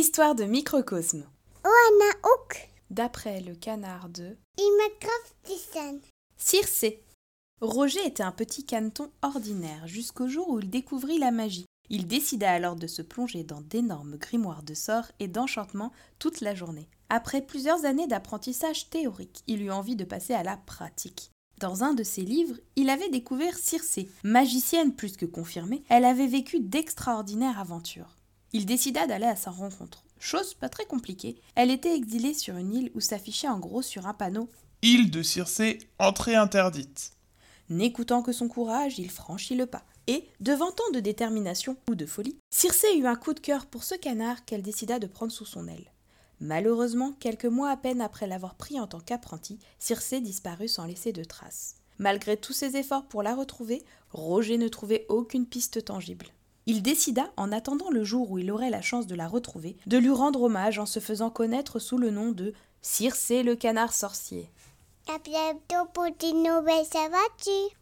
Histoire de microcosme. Oana ook. D'après le canard de. Circé. Roger était un petit caneton ordinaire jusqu'au jour où il découvrit la magie. Il décida alors de se plonger dans d'énormes grimoires de sorts et d'enchantements toute la journée. Après plusieurs années d'apprentissage théorique, il eut envie de passer à la pratique. Dans un de ses livres, il avait découvert Circé. Magicienne plus que confirmée, elle avait vécu d'extraordinaires aventures. Il décida d'aller à sa rencontre. Chose pas très compliquée, elle était exilée sur une île où s'affichait en gros sur un panneau Île de Circé, entrée interdite. N'écoutant que son courage, il franchit le pas. Et, devant tant de détermination ou de folie, Circé eut un coup de cœur pour ce canard qu'elle décida de prendre sous son aile. Malheureusement, quelques mois à peine après l'avoir pris en tant qu'apprenti, Circé disparut sans laisser de traces. Malgré tous ses efforts pour la retrouver, Roger ne trouvait aucune piste tangible. Il décida, en attendant le jour où il aurait la chance de la retrouver, de lui rendre hommage en se faisant connaître sous le nom de Circé le canard sorcier. À bientôt.